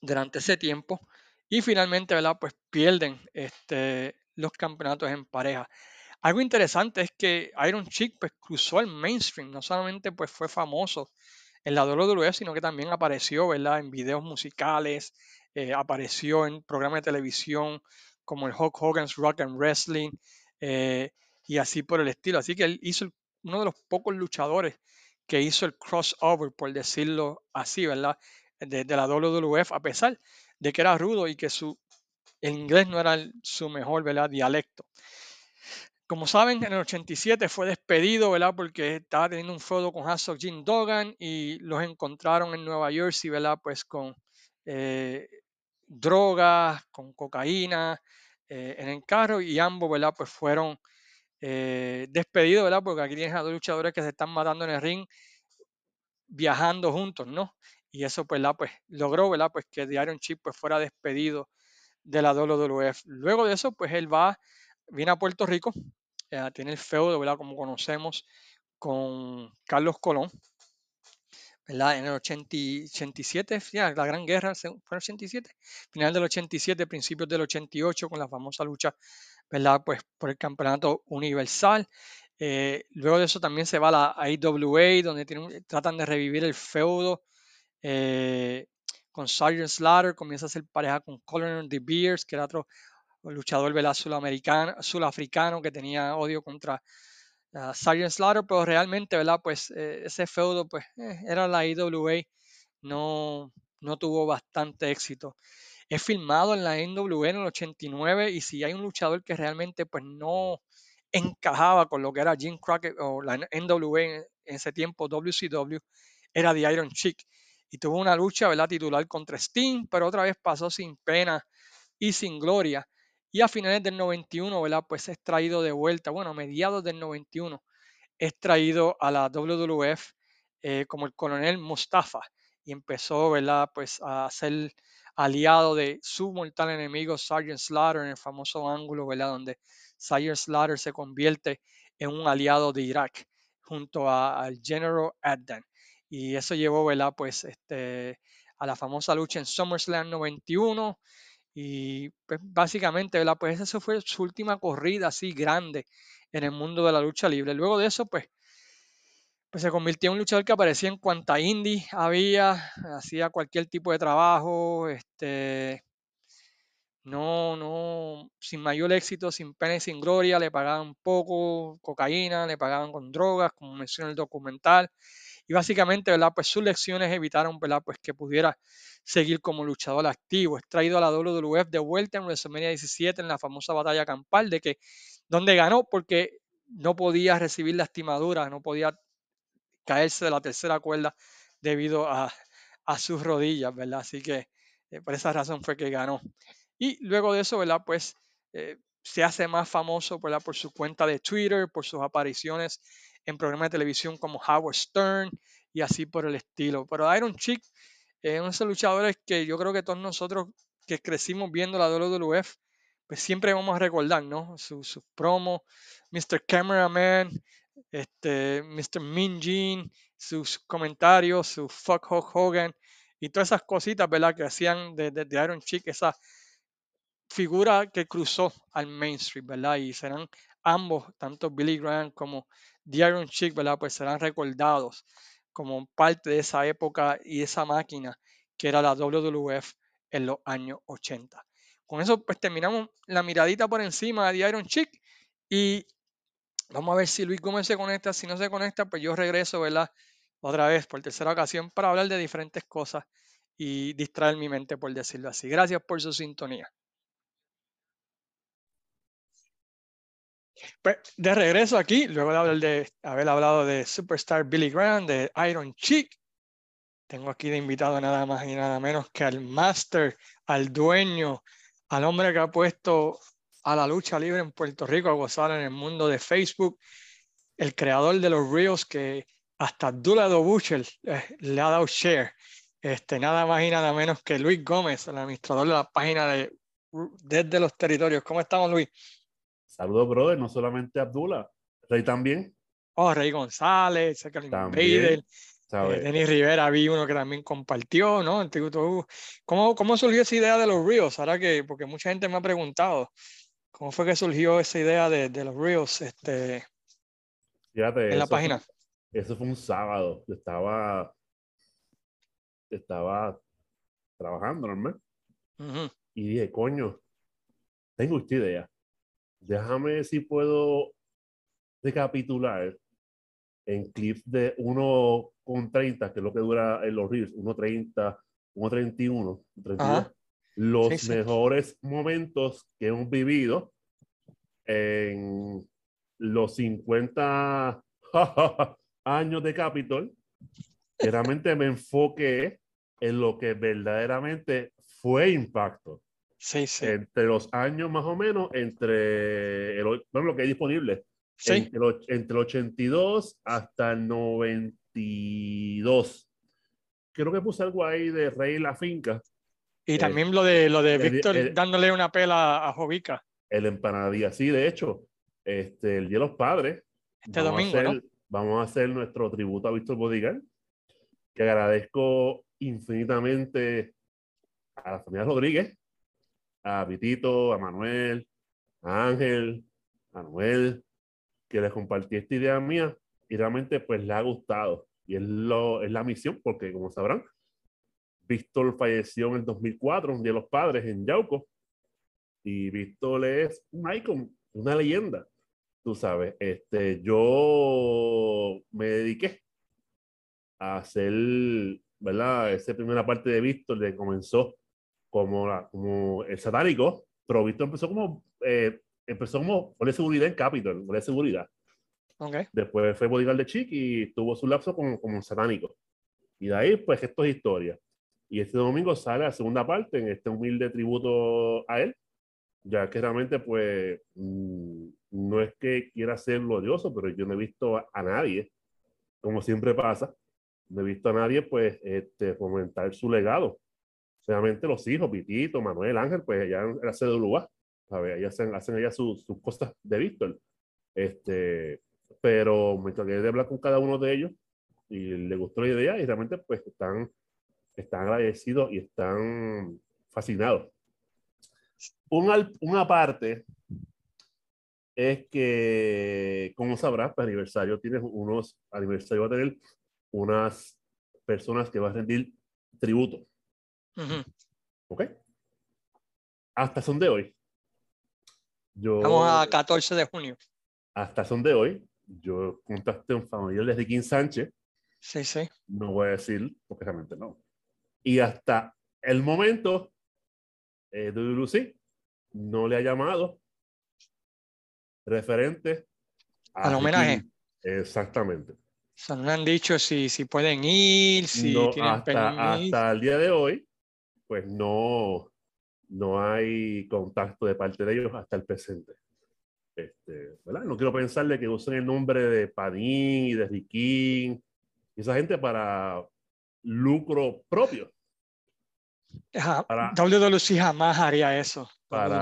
durante ese tiempo. Y finalmente, ¿verdad? Pues pierden este, los campeonatos en pareja. Algo interesante es que Iron Chick pues, cruzó el mainstream, no solamente pues, fue famoso en la WWE, sino que también apareció ¿verdad? en videos musicales, eh, apareció en programas de televisión como el Hulk Hogan's Rock and Wrestling eh, y así por el estilo. Así que él hizo uno de los pocos luchadores que hizo el crossover, por decirlo así, ¿verdad? De, la WWF, a pesar de que era rudo y que su el inglés no era su mejor ¿verdad? dialecto. Como saben, en el 87 fue despedido, ¿verdad? Porque estaba teniendo un feudo con Hassel Jim Dogan y los encontraron en Nueva Jersey, ¿verdad? Pues con eh, drogas, con cocaína eh, en el carro y ambos, ¿verdad? Pues fueron eh, despedidos, ¿verdad? Porque aquí tienes a dos luchadores que se están matando en el ring viajando juntos, ¿no? Y eso, pues, la, pues logró, ¿verdad? Pues que Iron Chip pues, fuera despedido de la WWF. Luego de eso, pues él va, viene a Puerto Rico, tiene el feudo, ¿verdad? Como conocemos, con Carlos Colón, en el 87, la Gran Guerra, ¿fue el 87? Final del 87, principios del 88, con la famosa lucha, ¿verdad? Pues por el campeonato universal. Eh, luego de eso también se va a la IWA, donde tratan de revivir el feudo eh, con Sergeant Slaughter, comienza a ser pareja con Colonel De Beers, que era otro luchador ¿verdad? sudafricano que tenía odio contra uh, Sergeant Slaughter, pero realmente, ¿verdad? Pues eh, ese feudo, pues eh, era la IWA, no, no tuvo bastante éxito. Es filmado en la NWA en el 89 y si hay un luchador que realmente pues no encajaba con lo que era Jim Crockett o la NWA en, ese tiempo, WCW, era The Iron Chick. Y tuvo una lucha, ¿verdad? Titular contra Sting, pero otra vez pasó sin pena y sin gloria. Y a finales del 91, ¿verdad? Pues es traído de vuelta, bueno, a mediados del 91, es traído a la WWF eh, como el coronel Mustafa y empezó, ¿verdad? Pues a ser aliado de su mortal enemigo Sergeant Slaughter en el famoso ángulo, ¿verdad? Donde Sergeant Slaughter se convierte en un aliado de Irak junto al General Adnan. y eso llevó, ¿verdad? Pues este, a la famosa lucha en SummerSlam 91 y pues, básicamente, ¿verdad? Pues esa fue su última corrida así grande en el mundo de la lucha libre. Luego de eso, pues, pues se convirtió en un luchador que aparecía en cuanta indie había, hacía cualquier tipo de trabajo, este, no, no, sin mayor éxito, sin pena y sin gloria, le pagaban poco, cocaína, le pagaban con drogas, como menciona el documental, y básicamente. Pues sus lecciones evitaron. Pues que pudiera seguir como luchador activo. Es traído a la WWF de vuelta en WrestleMania 17 en la famosa batalla campal, de que, donde ganó porque no podía recibir lastimadura, no podía caerse de la tercera cuerda debido a, a sus rodillas, ¿verdad? Así que eh, por esa razón fue que ganó. Y luego de eso, ¿verdad? Pues eh, se hace más famoso ¿verdad? por su cuenta de Twitter, por sus apariciones en programas de televisión como Howard Stern y así por el estilo. Pero Iron Chick es uno de esos luchadores que yo creo que todos nosotros que crecimos viendo la WWF, pues siempre vamos a recordar, ¿no? Sus promos, Mr. Cameraman, este, Mr. Gene, sus comentarios, su fuck Hogan y todas esas cositas, ¿verdad? Que hacían de, de Iron Chick, esa figura que cruzó al mainstream, ¿verdad? Y serán ambos, tanto Billy Graham como The Iron Chick, ¿verdad? Pues serán recordados como parte de esa época y esa máquina que era la WWF en los años 80. Con eso pues terminamos la miradita por encima de The Iron Chick y vamos a ver si Luis Gómez se conecta. Si no se conecta, pues yo regreso, ¿verdad? Otra vez por tercera ocasión para hablar de diferentes cosas y distraer mi mente, por decirlo así. Gracias por su sintonía. Pues de regreso aquí, luego de haber, hablado de Superstar Billy Graham, de Iron Chick, tengo aquí de invitado nada más y nada menos que al Master, al dueño, al hombre que ha puesto a la lucha libre en Puerto Rico a gozar en el mundo de Facebook, el creador de los Reels que hasta Abdullah Butcher eh, le ha dado share. Este, nada más y nada menos que Luis Gómez, el administrador de la página de Desde los Territorios. ¿Cómo estamos, Luis? Saludos, brother, no solamente Abdullah, Rey también. Oh, Rey González, Vader, eh, Denis Rivera, vi uno que también compartió, ¿no? ¿Cómo, ¿Cómo surgió esa idea de los Reels? Ahora que, porque mucha gente me ha preguntado, ¿cómo fue que surgió esa idea de, de los Reels este, Fíjate, en la página? eso fue un sábado, estaba, estaba trabajando, ¿no? Y dije, coño, tengo esta idea. Déjame si puedo recapitular en clips de 1.30, que es lo que dura en los reels, 1.30, 1.31, 32, los mejores momentos que hemos vivido en los 50 años de Capitol. Realmente me enfoqué en lo que verdaderamente fue impacto. Sí, sí. Entre los años más o menos, entre el, bueno, lo que hay disponible. Sí. Entre, el, 82 hasta el 92. Creo que puse algo ahí de Rey la Finca. Y también lo de, lo de Víctor dándole una pela a Jovica. El empanadilla, sí, de hecho, este, el Día de los Padres. Este domingo, a hacer, Vamos a hacer Nuestro tributo a Víctor Bodigal, que agradezco infinitamente a la familia Rodríguez, a Vitito, a Manuel, a Ángel, a Manuel, que les compartí esta idea mía y realmente pues le ha gustado. Y es, lo, es la misión, porque como sabrán, Víctor falleció en el 2004, un día de los padres en Yauco. Y Víctor es un icon, una leyenda. Tú sabes, este, yo me dediqué a hacer, ¿verdad? Esa primera parte de Víctor, de comenzó como, la, como el satánico, pero Víctor empezó como, eh, empezó como de seguridad en Capitol, de seguridad. Okay. Después fue bodyguard de Chic y tuvo su lapso como, como satánico. Y de ahí, pues, esto es historia. Y este domingo sale la segunda parte en este humilde tributo a él, ya que realmente, pues, mm, no es que quiera ser glorioso, pero yo no he visto a, nadie, como siempre pasa, no he visto a nadie, pues, este, fomentar su legado Obviamente los hijos, Pitito, Manuel, Ángel, pues ya en la CWA, ¿sabes? Ellas hacen, hacen allá sus cosas de Víctor. Este, pero me encargué de hablar con cada uno de ellos y le gustó la idea y realmente pues están, están agradecidos y están fascinados. Un, una parte es que, como sabrás, para aniversario tienes unos, aniversario va a tener unas personas que van a rendir tributo. ¿Ok? Hasta son de hoy. Yo, Estamos a 14 de junio. Hasta son de hoy. Yo contacté a un familiar de Riquín Sánchez. Sí, sí. No voy a decir, porque realmente no. Y hasta el momento, eh, Lucy no le ha llamado referente al homenaje. Exactamente. O sea, no le han dicho si, si pueden ir, si tienen hasta, Hasta el día de hoy, pues no, no hay contacto de parte de ellos hasta el presente. Este, ¿verdad? No quiero pensarle que usen el nombre de Padín y de Riquín, esa gente para lucro propio. Para, WWC jamás haría eso. Para,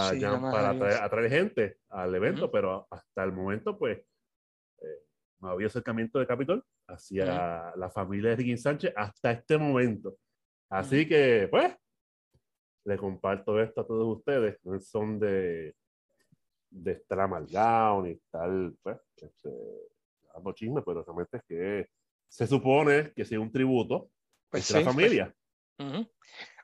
para atraer, gente al evento, pero hasta el momento, pues, eh, no había acercamiento de Capitol hacia la familia de Ricky Sánchez hasta este momento. Así que, pues, le comparto esto a todos ustedes. No son de, de estar amargado ni tal, pues, este, chisme, pero realmente es que se supone que sea un tributo pues la pues. familia.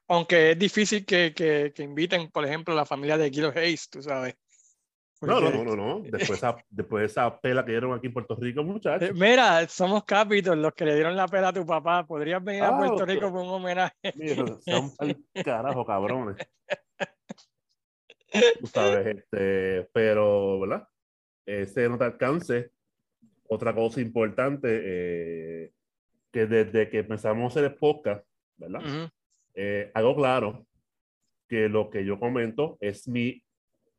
Aunque es difícil que, que, que, inviten, por ejemplo, la familia de Kilo Hayes, tú sabes. No, no, no, no, no. Después, esa, después de esa pela que dieron aquí en Puerto Rico, muchachos. Eh, mira, somos Capitol, los que le dieron la pela a tu papá. Podrías venir a ah, Puerto Rico por un homenaje. Mira, son carajo, cabrones. Tú sabes, este, pero, ¿verdad? Ese no te alcance. Otra cosa importante, eh, que desde que empezamos a hacer el podcast, ¿verdad? Eh, hago claro que lo que yo comento es mi,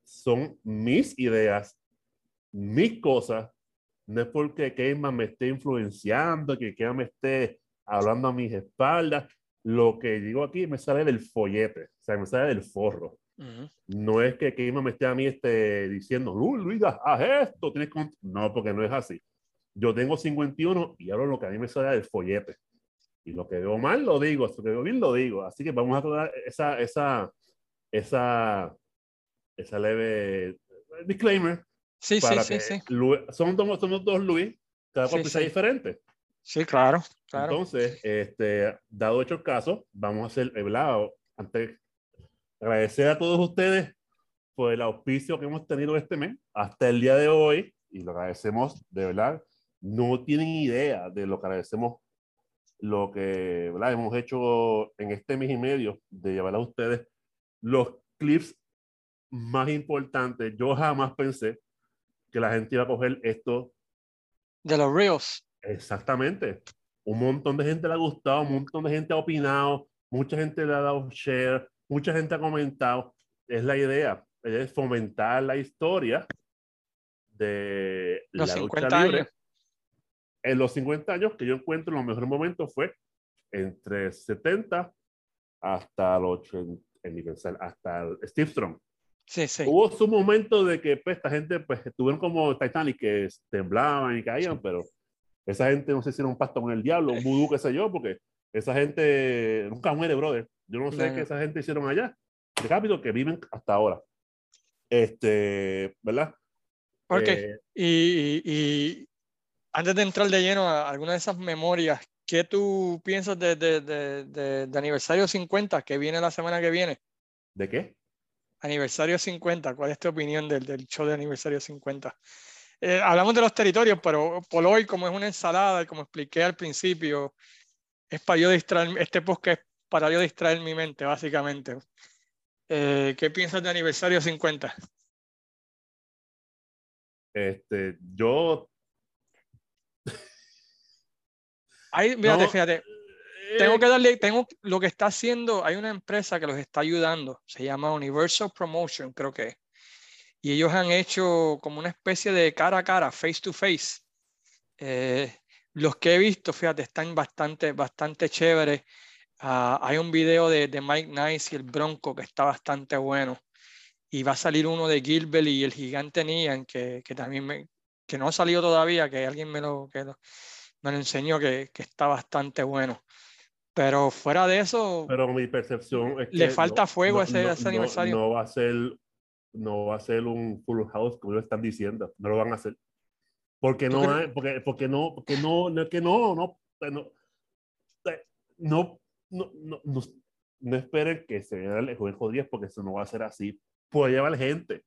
son mis ideas, mis cosas, no es porque Keyman me esté influenciando, que Keyman me esté hablando a mis espaldas. Lo que digo aquí me sale del follete, o sea, me sale del forro. No es que Keyman me esté a mí este, diciendo, Luis, haz esto, tienes No, porque no es así. Yo tengo 51 y hablo lo que a mí me sale del follete. Y lo que veo mal lo digo, lo que veo bien lo digo. Así que vamos a tomar esa, esa, esa, esa leve disclaimer. Sí, sí, sí, sí. son, dos, dos Luis, cada cual sí, diferente. Sí, claro, claro. Entonces, este, dado hecho el caso, vamos a hacer, ¿verdad? Antes, agradecer a todos ustedes por el auspicio que hemos tenido este mes hasta el día de hoy y lo agradecemos de verdad. No tienen idea de lo que agradecemos lo que ¿verdad? hemos hecho en este mes y medio de llevar a ustedes los clips más importantes. Yo jamás pensé que la gente iba a coger esto. De los Reels. Exactamente. Un montón de gente le ha gustado, un montón de gente ha opinado, mucha gente le ha dado share, mucha gente ha comentado. Es la idea, es fomentar la historia de los la 50 Años en los 50 años que yo encuentro los mejores momentos fue entre 70 hasta los 80, hasta el Steve Strong. Sí, sí. Hubo su momento de que pues, esta gente pues, estuvieron como Titanic, que temblaban y caían, pero esa gente no sé si era un pacto con el diablo, un vudú, qué sé yo, porque esa gente nunca muere, brother. Yo no sé qué esa gente hicieron allá, de Capitol, que viven hasta ahora. Este, ¿verdad? Ok. Eh, y, y, antes de entrar de lleno a alguna de esas memorias, ¿qué tú piensas de, de, de, de, aniversario 50 que viene la semana que viene? ¿De qué? Aniversario 50, ¿cuál es tu opinión del, del show de aniversario 50? Eh, hablamos de los territorios, pero por hoy, como es una ensalada, y como expliqué al principio, es para yo distraer, este podcast es para yo distraer mi mente, básicamente. Eh, ¿Qué piensas de aniversario 50? Este, yo Ahí, fíjate, fíjate. Tengo que darle, tengo lo que está haciendo, hay una empresa que los está ayudando, se llama Universal Promotion, creo que. Y ellos han hecho como una especie de cara a cara, face to face. Eh, los que he visto, fíjate, están bastante, bastante chéveres. Ah, hay un video de, de, Mike Nice y el Bronco que está bastante bueno. Y va a salir uno de Gilbert y el gigante Nian, que, que también me, que no ha salido todavía, que alguien me lo, que lo me lo enseñó que, que está bastante bueno. Pero fuera de eso, Pero mi percepción es que Le falta no- fuego no- ese- no- ese aniversario. No, va a ser, no va a ser un full house como ellos están diciendo. No lo van a hacer. Porque ¿Tú no hay, porque, porque no, porque no, no es que no, no, no, no, no, no, no, esperen que se vea el juego 10 porque eso no va a ser así. Puede llevar gente,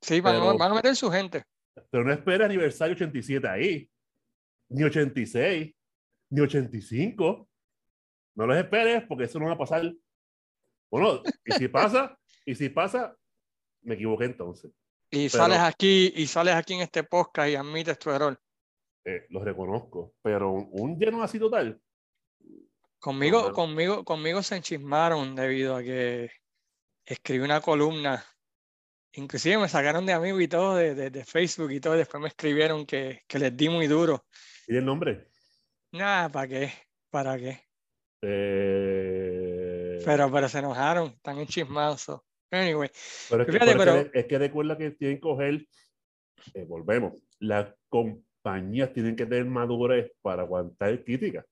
sí, van, a- pero- van a meter su gente. pero no esperes aniversario 87 ahí, ni 86, ni 85. No los esperes porque eso no va a pasar. Bueno, y si pasa, y si pasa, me equivoqué entonces. Y Pero- sales aquí y sales aquí en este podcast y admites tu error. Eh, los reconozco, pero un, lleno así total. Conmigo, mano. conmigo, conmigo se enchismaron debido a que escribí una columna. Inclusive me sacaron de amigo y todo de, de- de Facebook y todo. Después me escribieron que, que les di muy duro. ¿Y el nombre? Nada, ¿para qué? ¿Para qué? Eh, Pero, pero se enojaron, están enchismados. Anyway, pero es, que, fíjate, pero es que- pero- es que recuerda que tienen que coger, eh, volvemos, las compañías tienen que tener madurez para aguantar críticas.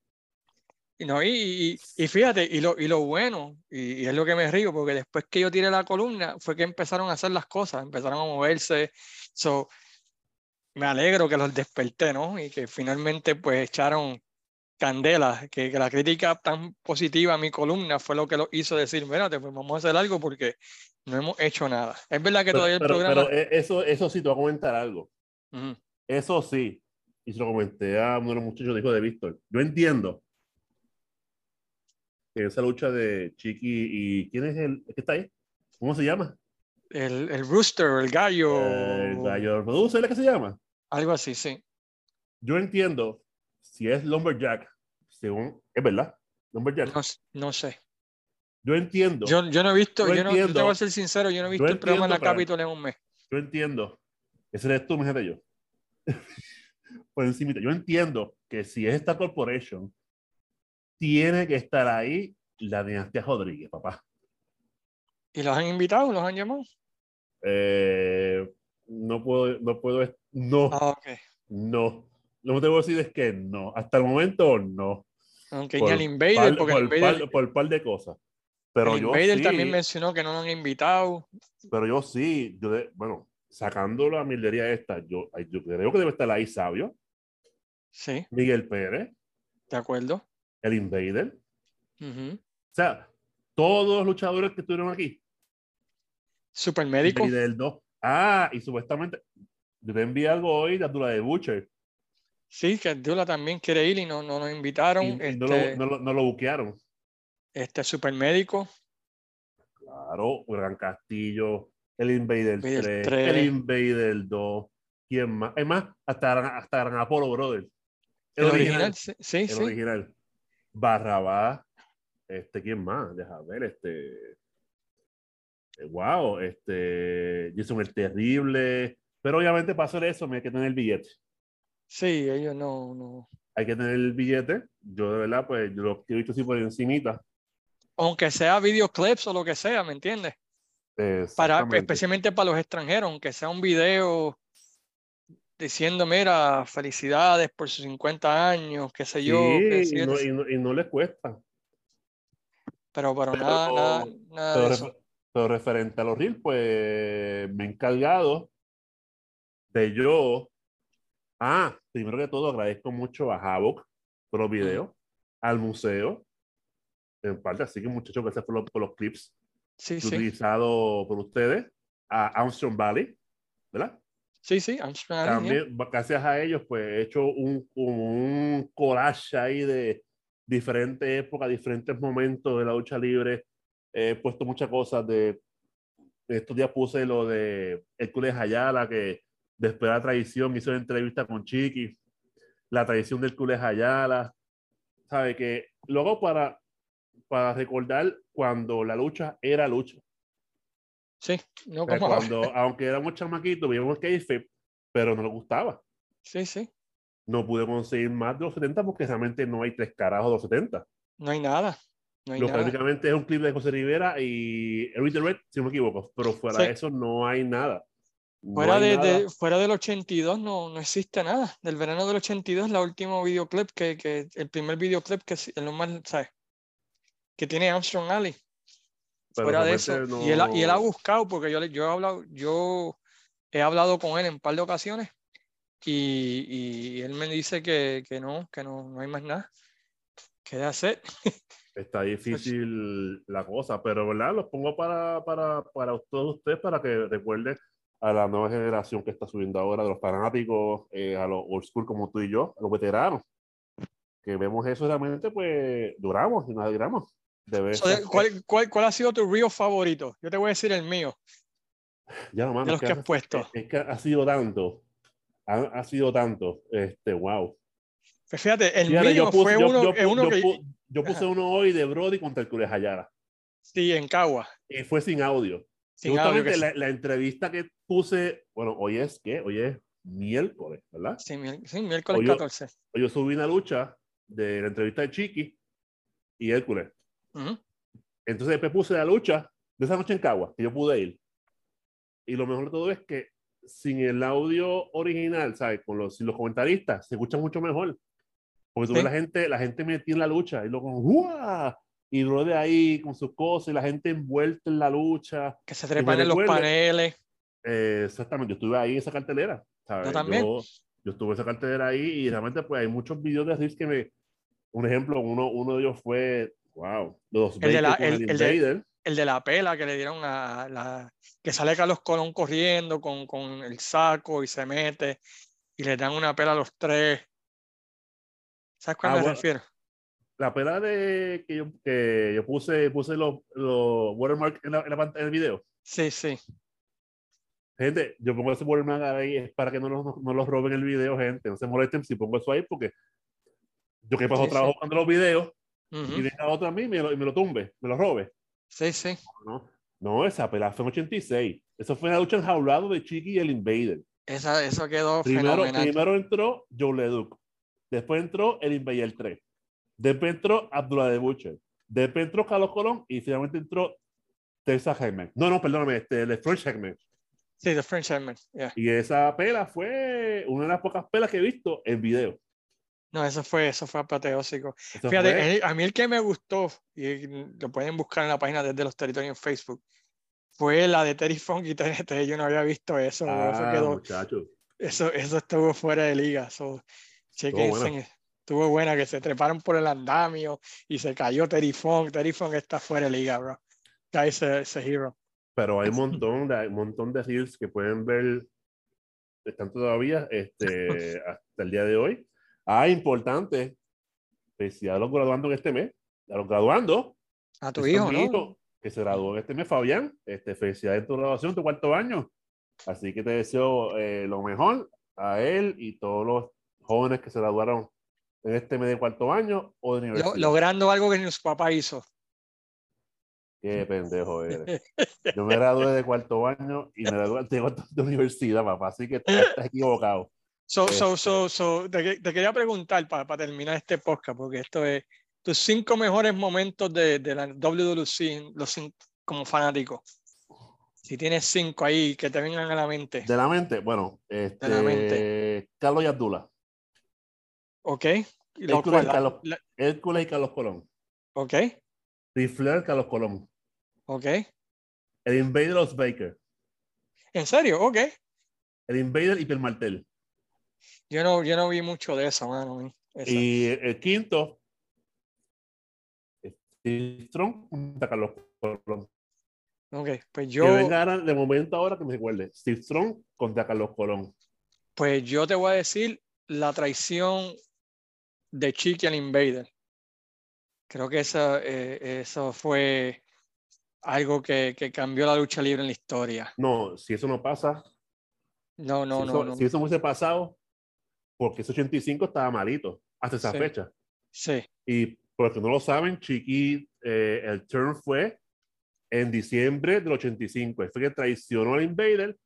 y, no, y, y- y fíjate, y lo, y lo bueno, y, y es lo que me río, porque después que yo tiré la columna, fue que empezaron a hacer las cosas, empezaron a moverse. So, me alegro que los desperté, ¿no? Y que finalmente pues echaron candela, que, que la crítica tan positiva a mi columna fue lo que lo hizo decir, mírate, pues vamos a hacer algo porque no hemos hecho nada. Es verdad que Pero, todavía el pero- programa... pero, eh, eso, eso sí, te voy a comentar algo. Eso sí, y se lo comenté a uno de los muchachos, dijo de Víctor. Yo entiendo que esa lucha de Chiqui y. ¿Quién es el el que está ahí? ¿Cómo se llama? El, el rooster, el gallo, El gallo producer, ¿es que se llama? algo así, sí. Yo entiendo si es Lumberjack, según. Es verdad, Lumberjack. No, no sé. Yo entiendo, yo, Yo, yo no he visto, Yo yo, no, yo te voy a ser sincero, yo no he Yo visto el programa en la Capitol en un mes. entiendo. Ese eres tú, mi yo. Por encima. Yo entiendo que si es esta corporation, tiene que estar ahí la dinastía Rodríguez, papá. ¿Y los han invitado? ¿Los han llamado? Eh, no puedo, no puedo, no, Ah, no. Lo que te voy a decir es que no. Hasta el momento, no. Aunque ni al Invader, par- porque por, el Invader, par, por par de cosas. Pero el yo Invader sí, también mencionó que no lo han invitado. pero yo sí, yo de- bueno, sacando la mildería esta, yo, yo creo que debe estar ahí Sabio, Sí, Miguel Pérez, de acuerdo. el Invader. O sea, todos los luchadores que estuvieron aquí. Super médico. Invader 2. Ah, y supuestamente, yo te envié algo hoy, la dura de Butcher. Sí, que Dula también quiere ir y no, no nos invitaron. Y, y este, no, lo, no, lo, no lo buquearon. este super médico. Claro, Gran Castillo, el Invader Invader 3, 3. el Invader 2. ¿Quién más? Es más, hasta, hasta Gran Apolo, brother. El, original, sí, sí. El sí. original. Barrabás. Este, ¿quién más? Deja ver, este. Eh, Wow, este. Jason el Terrible. Pero obviamente para hacer eso me hay que tener el billete. Sí, ellos no, no. Hay que tener el billete. Yo de verdad, pues, yo lo he visto así por encimita. Aunque sea videoclips o lo que sea, ¿me entiendes? Para, especialmente para los extranjeros, aunque sea un video diciendo, mira, felicidades por sus 50 años, qué sé yo, qué Sí, y sé no, y, no, y no les cuesta. pero, pero pero- nada, nada, nada Pero, de eso. Pero referente a los reels, pues me he encargado de yo. Ah, primero que todo agradezco mucho a Havoc por los videos, al museo, en parte, así que muchachos, gracias por los, por los clips Sí, sí, utilizados por ustedes, a Armstrong Valley, ¿verdad? sí, sí, Armstrong Alley, yeah. También, gracias a ellos, pues he hecho un, un collage ahí de diferentes épocas, diferentes momentos de la lucha libre. He puesto muchas cosas de. Estos días puse lo de Hércules Ayala, que después de la traición hizo una entrevista con Chiqui. La traición de Hércules Ayala. ¿Sabe? Que luego para, para recordar cuando la lucha era lucha. Sí, no como cuando, aunque éramos chamaquitos, veíamos que pero no nos gustaba Sí, sí, no pude conseguir más de los 70 porque realmente no hay tres carajos de los 70. no hay nada, no Lo prácticamente es un clip de José Rivera y Eric the Red, si no me equivoco, pero fuera Sí. de eso no hay nada. No Fuera, hay de, nada. de- fuera del 82 no, no existe nada. Del verano del 82 es la último videoclip que, que el primer videoclip que es el normal, ¿sabes? Que tiene Armstrong Alley. Pero Fuera de eso. realmente Y, él, y él ha no- buscado, porque yo, yo he hablado, yo he hablado con él en un par de ocasiones y, y él me dice que, que no, que no, no hay más nada que hacer. Está difícil la cosa, pero ¿verdad? Los pongo para, para, para todos ustedes para que recuerden a la nueva generación que está subiendo ahora, de los fanáticos, eh, a los old school como tú y yo, a los veteranos, que vemos eso realmente, pues duramos y nos alegramos de. So, de- esas- ¿cuál, cuál, cuál ha sido tu reel favorito? Yo te voy a decir el mío. Ya no, mano, de los que has ha- puesto? Es, que ha sido tanto, ha, ha sido tanto, este, wow. Pues fíjate, el Fíjate, mío puse- fue yo- uno, yo eh, uno yo que yo puse Ajá. uno hoy de Brody contra el Hayara sí, en Cagua. fue sin audio. Sin audio, sí. la, entrevista que puse, bueno, hoy es que, hoy es miércoles, ¿verdad? Sí, sí, miércoles yo- 14. Hoy yo subí una lucha de la entrevista de Chiqui y Hércules. Ujú. Entonces después puse la lucha de esa noche en Cagua, que yo pude ir. Y lo mejor de todo es que sin el audio original, ¿sabes? Con los, sin los comentaristas, se escucha mucho mejor. Porque tú Sí. ves la gente, la gente metida en la lucha y luego, ¡guau! Y luego de ahí con sus cosas y la gente envuelta en la lucha. Que se trepan en los paneles. Eh, exactamente, yo estuve ahí en esa cartelera. ¿sabes? Yo también. Yo, yo estuve en esa cartelera ahí y realmente pues hay muchos videos de Riz que me... Un ejemplo, uno, uno de ellos fue, wow, los El de la- el- el de-. El de la pela que le dieron a la. que sale Carlos Colón corriendo con, con el saco y se mete y le dan una pela a los tres. ¿Sabes cuál Ah, me bueno. refiero? La pela de que yo, que yo puse, puse los, los watermarks en, la, en, la en el video. Sí, sí. Gente, yo pongo ese watermark ahí es para que no los, no los roben el video, gente. No se molesten si pongo eso ahí porque yo que paso Sí, sí. trabajo buscando los videos y venga otro a mí y me lo, y me lo tumbe, me lo robe. Sí, sí. No, no esa pela fue en 86. Eso fue la lucha enjaulado de Chiqui y el Invader. Esa, eso quedó Primero, fenomenal. primero entró Joe Leduc. Después entró el Invader 3. Después entró Abdullah de Butcher. Después entró Carlos Colón y finalmente entró Teresa Hegman. No, no, perdóname, este, el French Hegman. Sí, The French Element. yeah. Y esa pela fue una de las pocas pelas que he visto en video. No, eso fue, eso fue apoteósico. Eso Fíjate, fue- el- a mí el que me gustó, y lo pueden buscar en la página desde los territorios en Facebook, fue la de Terry Funk y TNT. Yo no había visto eso. eso, Ah, quedó- muchacho. eso, eso estuvo fuera de liga. So, chequense, buena. Estuvo buena que se treparon por el andamio y se cayó Terry Funk. Terry Funk está fuera de liga, bro. Guys, ese hero. Pero hay un montón de, un montón de reels que pueden ver, están todavía este, hasta el día de hoy. Ah, importante, felicidades a los graduando en este mes, a los graduando, A tu Ese hijo, ¿no? que se graduó este mes, Fabián. Este, felicidades en tu graduación, tu cuarto año. Así que te deseo eh, lo mejor a él y todos los jóvenes que se graduaron en este de cuarto año o de universidad. logrando algo que ni su papá hizo. Qué pendejo eres. Yo me gradué de cuarto año y me gradué de, cuarto- de universidad, papá. Así que estás, equivocado. So, so, Este- so, so, te, que- te quería preguntar para terminar este podcast, porque esto es tus cinco mejores momentos de, de la WWC los como fanático. Si tienes cinco ahí que te vengan a la mente, De la mente, bueno, este, la mente. Carlos y Abdullah. ¿Ok? Hércules y la- Carlos, la- Hércules y Carlos Colón. ¿Ok? Rifler, Carlos Colón. ¿Ok? El Invader, los Baker. ¿En serio? ¿Ok? El Invader y Pierre Martel. Yo no, yo no vi mucho de eso, mano. esa. Y el quinto, Steve Strong contra Carlos Colón. Ok, pues Que yo, venga ahora, de momento ahora que me recuerde. Steve Strong contra Carlos Colón. pues yo te voy a decir la traición de Chiqui al Invader. Creo que eso, eh, eso fue algo que, que cambió la lucha libre en la historia. No, si eso no pasa, No, no, si, no, eso, no. si eso hubiese pasado, porque ese 85 estaba malito hasta esa Sí. fecha. Sí, Y por los que no lo saben, Chiqui, eh, el turn fue en diciembre del 85. Él Fue que traicionó al Invader.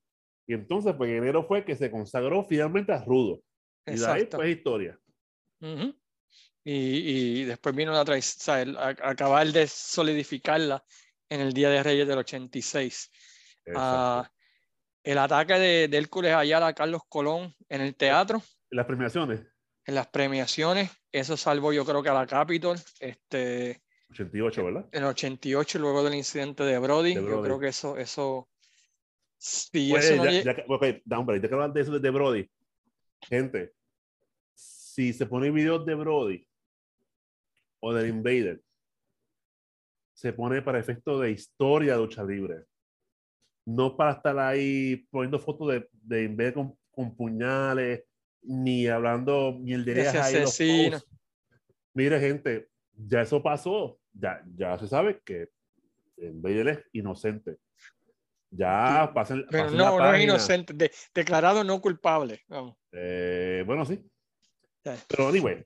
Y entonces, pues en enero fue que se consagró finalmente a Rudo. Y de ahí, exacto. pues, historia. Ujú. y, y después vino la traición, acabar de solidificarla en el Día de Reyes del 86. Exacto. Ah, el ataque de, de Hércules Ayala a Carlos Colón en el teatro, Las premiaciones, en las premiaciones, eso salvó yo creo que a la Capitol, este, 88, ¿verdad? en el 88 luego del incidente de Brody, De yo Brody. creo que eso, eso, si Pues, eso no ya, lle- ya que- ok, da, hombre, ya que hablan de eso de Brody, gente, si se ponen videos de Brody o del Invader, se pone para efecto de historia de lucha libre. No para estar ahí poniendo fotos de, de Invader con, con puñales, ni hablando mierderías ahí los posts. Mire, gente, ya eso pasó. Ya, ya se sabe que Invader es inocente. Ya pasen, pero pasen la no, no es inocente, de- declarado no culpable. vamos. Eh, bueno, sí. Pero anyway,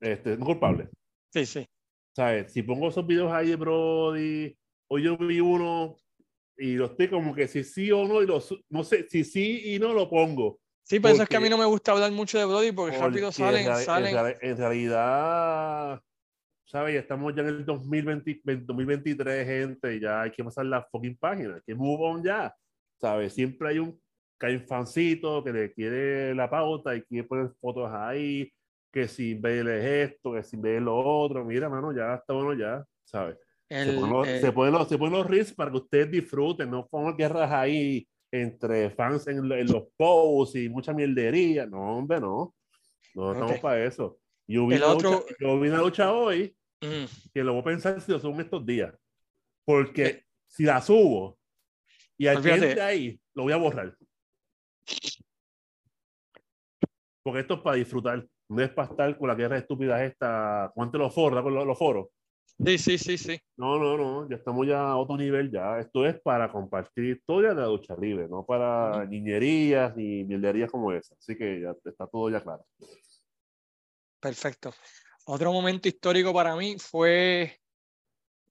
este, no culpable. Sí, sí. ¿Sabes? Si pongo esos videos ahí de Brody, hoy yo vi uno y lo estoy como que si sí o no, y lo, no sé, si sí y no lo pongo. Sí, pero eso es que a mí no me gusta hablar mucho de Brody porque rápido Porque salen, en, salen. en realidad, ¿sabes? Ya estamos ya en el 2020, 2023, gente, y ya hay que pasar la fucking página, hay que move on ya, ¿sabes? Siempre hay un que hay un fancito que le quiere la pauta y quiere poner fotos ahí, que si es esto, que si es lo otro, mira, mano, ya está bueno ya, ¿sabes? Se el- ponen, los, eh, se, ponen los, se ponen los reels para que ustedes disfruten, no pongan guerras ahí entre fans en, lo- en los posts y mucha mierdería. No, hombre, no. No estamos para eso. Yo vi, El una otro- lucha, yo vi una lucha hoy mm, que lo voy a pensar si lo subo en estos días. Porque Eh. si la subo y Olvídate. entre ahí, lo voy a borrar. Porque esto es para disfrutar. No es para estar con la guerra estúpida esta. ¿Cuánto los foros? Con los, los foros. sí, sí, sí, sí. No, no, no, ya estamos ya a otro nivel ya. Esto es para compartir historias de la lucha libre, no para niñerías ni mierderías como esa. Así que ya está todo ya claro. Perfecto. Otro momento histórico para mí fue,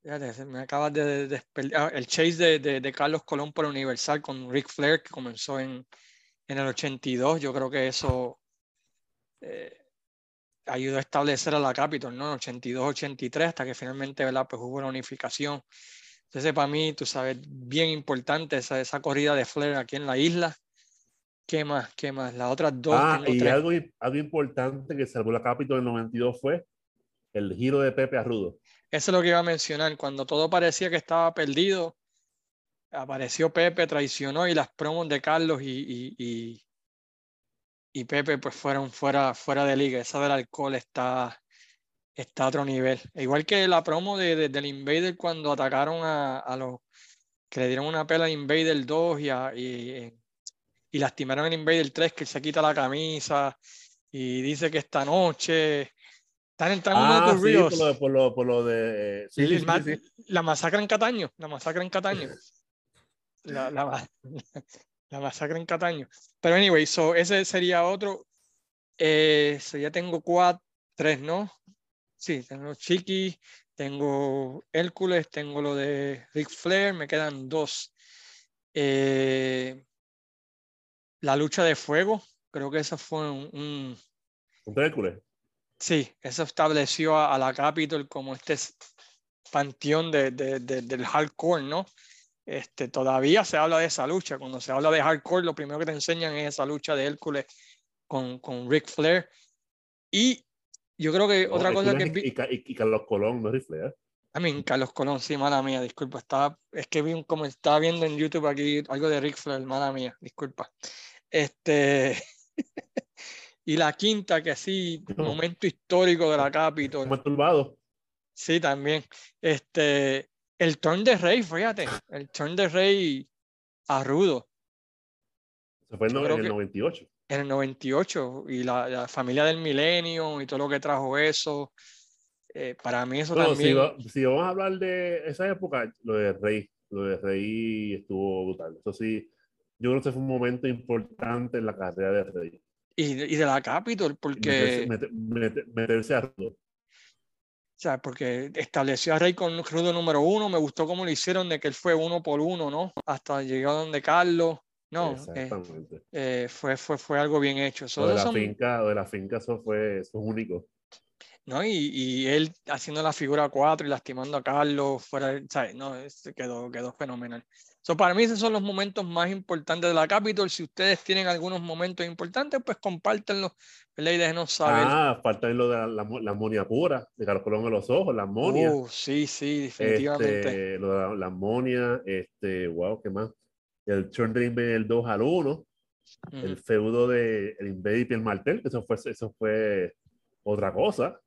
fíjate, me acabas de ah, el chase de, de- de Carlos Colón por Universal con Ric Flair que comenzó en, en el 82. Yo creo que eso eh, ayudó a establecer a la Capitol, ¿no? 82-83 hasta que finalmente, ¿verdad? Pues hubo una unificación. Entonces, para mí, tú sabes, bien importante esa, esa corrida de Flair aquí en la isla. ¿Qué más? ¿Qué más? Las otras dos. Ah, y tres. algo, algo importante que salvó la Capitol en el 92 fue el giro de Pepe a Rudo. Eso es lo que iba a mencionar. Cuando todo parecía que estaba perdido, apareció Pepe, traicionó y las promos de Carlos y, y, y, y Pepe pues fueron fuera, fuera de liga. Esa del alcohol está, está a otro nivel. Igual que la promo de, de- del Invader cuando atacaron a, a los que le dieron una pela a Invader 2 y, a- y, y lastimaron al Invader 3 que se quita la camisa y dice que esta noche están entrando Ah, sí, reels. por lo, por lo, por lo de... Sí, El sí, sí, sí. La masacre en Cataño, la masacre en Cataño. La, la, la masacre en Cataño. Pero anyway, so ese sería otro. Eh, so ya tengo cuatro, tres, ¿no? Sí, tengo Chiqui, tengo Hércules, tengo lo de Ric Flair, me quedan dos. Eh, la lucha de fuego, creo que eso fue un- un, Hércules. Sí, eso estableció a, a la Capitol como este panteón de, de- de- del hardcore, ¿no? Este, todavía se habla de esa lucha. Cuando se habla de hardcore, lo primero que te enseñan es esa lucha de Hércules con, con Ric Flair. Y yo creo que No, otra cosa que y, y- y Carlos Colón, no ¿eh? a mí, Carlos Colón, sí, mala mía, disculpa. Estaba, es que vi un, como estaba viendo en YouTube aquí algo de Ric Flair, mala mía, disculpa. Este, y la quinta, que sí, momento histórico de la Capitol. Como turbado. Sí, también. Este, el turn de Rey, fíjate, el turn de Rey a Rudo Se fue en, el que- 98. en el 98 y la, la familia del milenio y todo lo que trajo eso. eh, para mí eso Bueno, si, también. va- si vamos a hablar de esa época, lo de Rey, lo de Rey estuvo brutal. Eso sí, yo creo que fue un momento importante en la carrera de Rey. Y, y de la Capitol, porque, Meterse, meter- meter- meterse a Rudo. O sea, porque estableció a Rey con Rudo número uno. Me gustó cómo lo hicieron de que él fue uno por uno, ¿no? Hasta llegó donde Carlos. No, eh, eh, fue, fue, fue algo bien hecho. So, lo de la son- finca, de la finca, eso fue eso es único. ¿no? Y, y, él haciendo la figura 4 y lastimando a Carlos fuera, ¿sabes? No, quedó, quedó fenomenal. So, para mí esos son los momentos más importantes de la Capitol. Si ustedes tienen algunos momentos importantes, pues compártenlos y déjenos saber. Ah, falta lo de la, la, amonia pura, de Carlos Colón en los ojos, la amonia. Uh, sí, sí, definitivamente. Este, lo de la, amonia, este, wow, ¿qué más? El Turn el 2 al 1, el feudo de el Invade y el Martel, eso fue, eso fue otra cosa.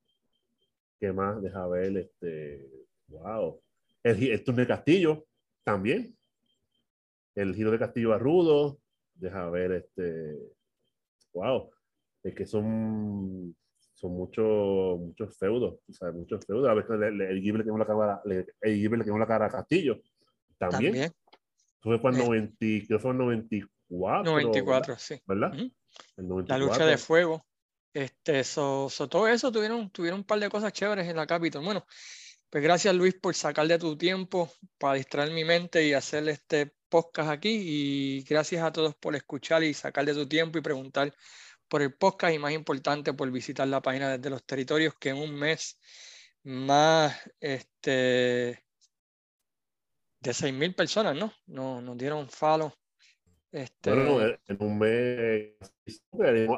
¿Qué más? Deja ver, este, wow. El, el Turn de Castillo, también el giro de Castillo a Rudo, deja ver este, wow, es que son, son muchos, muchos feudos, o sea, muchos feudos, a veces el, el Ghibli le quemó la cara, el Ghibli le quemó la cara a Castillo, también. ¿También? Fue para el 90, creo que fue el 94. 94, sí. ¿Verdad? el 94. La lucha de fuego. Este, so, todo eso tuvieron, tuvieron un par de cosas chéveres en la Capitol. Bueno, pues gracias Luis por sacar de tu tiempo para distraer mi mente y hacer este podcast aquí y gracias a todos por escuchar y sacar de tu tiempo y preguntar por el podcast y más importante por visitar la página de los territorios que en un mes más este de 6.000 personas, ¿no? ¿no? Nos dieron follow. Este... Bueno, en un mes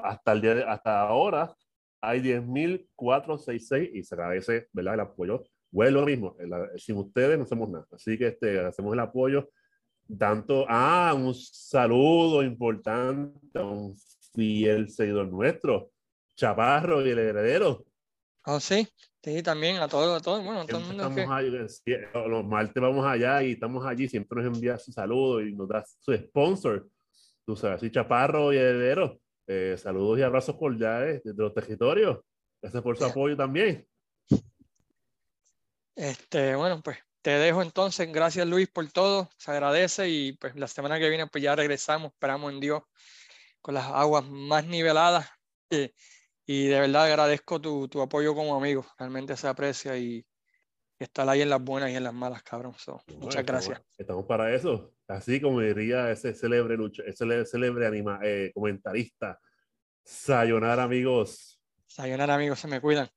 hasta el día hasta ahora hay 10.466 y se agradece, ¿verdad? El apoyo. Bueno, lo mismo, sin ustedes no hacemos nada. Así que este, hacemos el apoyo tanto, ah, un saludo importante a un fiel seguidor nuestro, Chaparro y el heredero. Oh, sí, sí, también a todos, a todos, bueno, todo el mundo. Eh, los martes vamos allá y estamos allí, siempre nos envía su saludo y nos da su sponsor. Tú sabes, sí, Chaparro y heredero. Eh, saludos y abrazos cordiales desde los territorios. Gracias por su apoyo también. Este, bueno, pues te dejo entonces. Gracias Luis por todo. Se agradece y pues la semana que viene pues ya regresamos. Esperamos en Dios con las aguas más niveladas. Y, y de verdad agradezco tu, tu, apoyo como amigo. Realmente se aprecia y, estar ahí en las buenas y en las malas, cabrón. muchas gracias. Estamos para eso. Así como diría ese célebre, lucha, ese célebre anima, eh, comentarista. Sayonara, amigos. Sayonara, amigos. Se me cuidan.